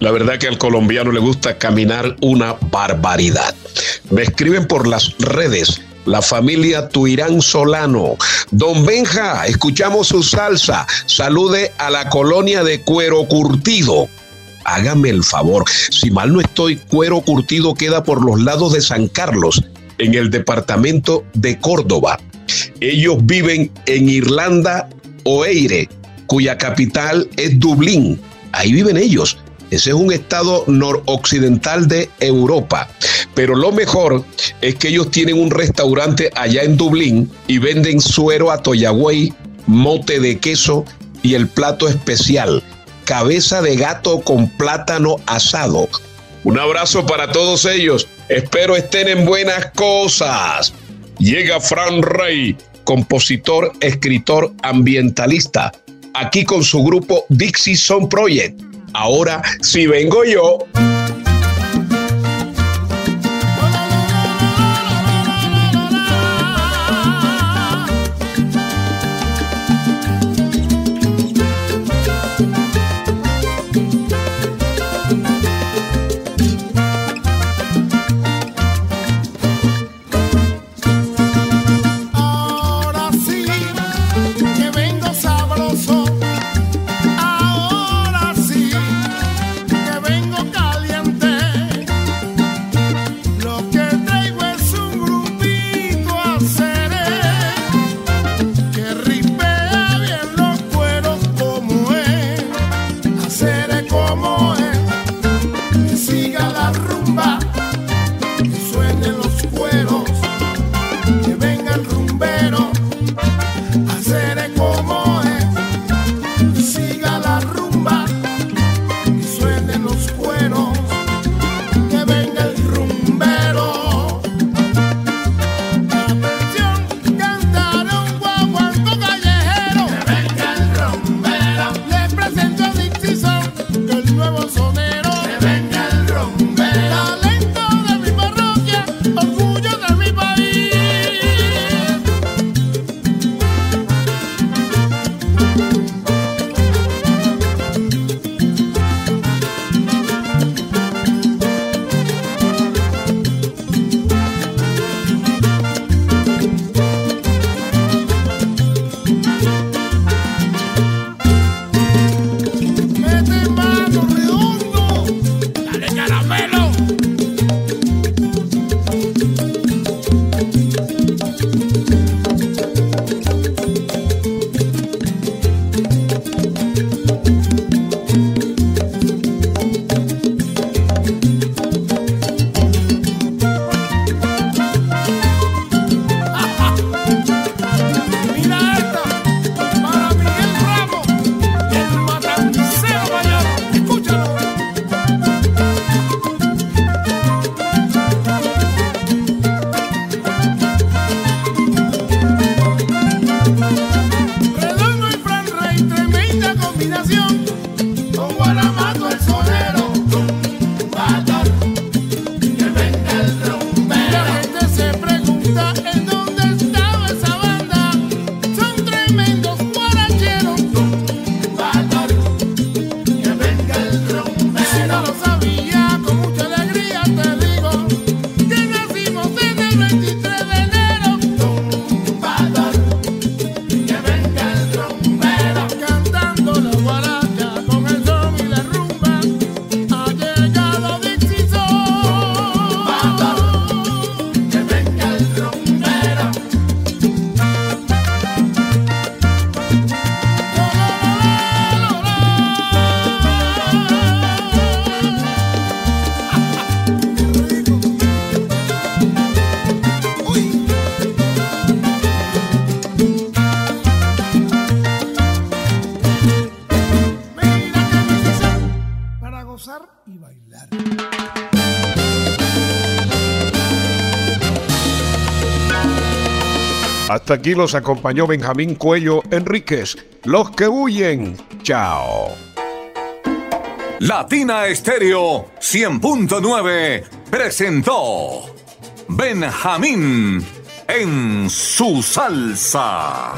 La verdad que al colombiano le gusta caminar una barbaridad. Me escriben por las redes la familia Tuirán Solano. Don Benja, escuchamos su salsa. Salude a la colonia de Cuero Curtido. Hágame el favor, si mal no estoy, Cuero Curtido queda por los lados de San Carlos, en el departamento de Córdoba. Ellos viven en Irlanda Oeire, cuya capital es Dublín. Ahí viven ellos. Ese es un estado noroccidental de Europa. Pero lo mejor es que ellos tienen un restaurante allá en Dublín y venden suero a toyagüey, mote de queso y el plato especial, cabeza de gato con plátano asado. Un abrazo para todos ellos. Espero estén en buenas cosas. Llega Fran Rey, compositor, escritor, ambientalista, aquí con su grupo Dixie Song Project Ahora, si vengo yo... Con el gozar y bailar. Hasta aquí los acompañó Benjamín Cuello Enríquez. Los que huyen. Chao. Latina Estéreo 100.9 presentó Benjamín en su salsa.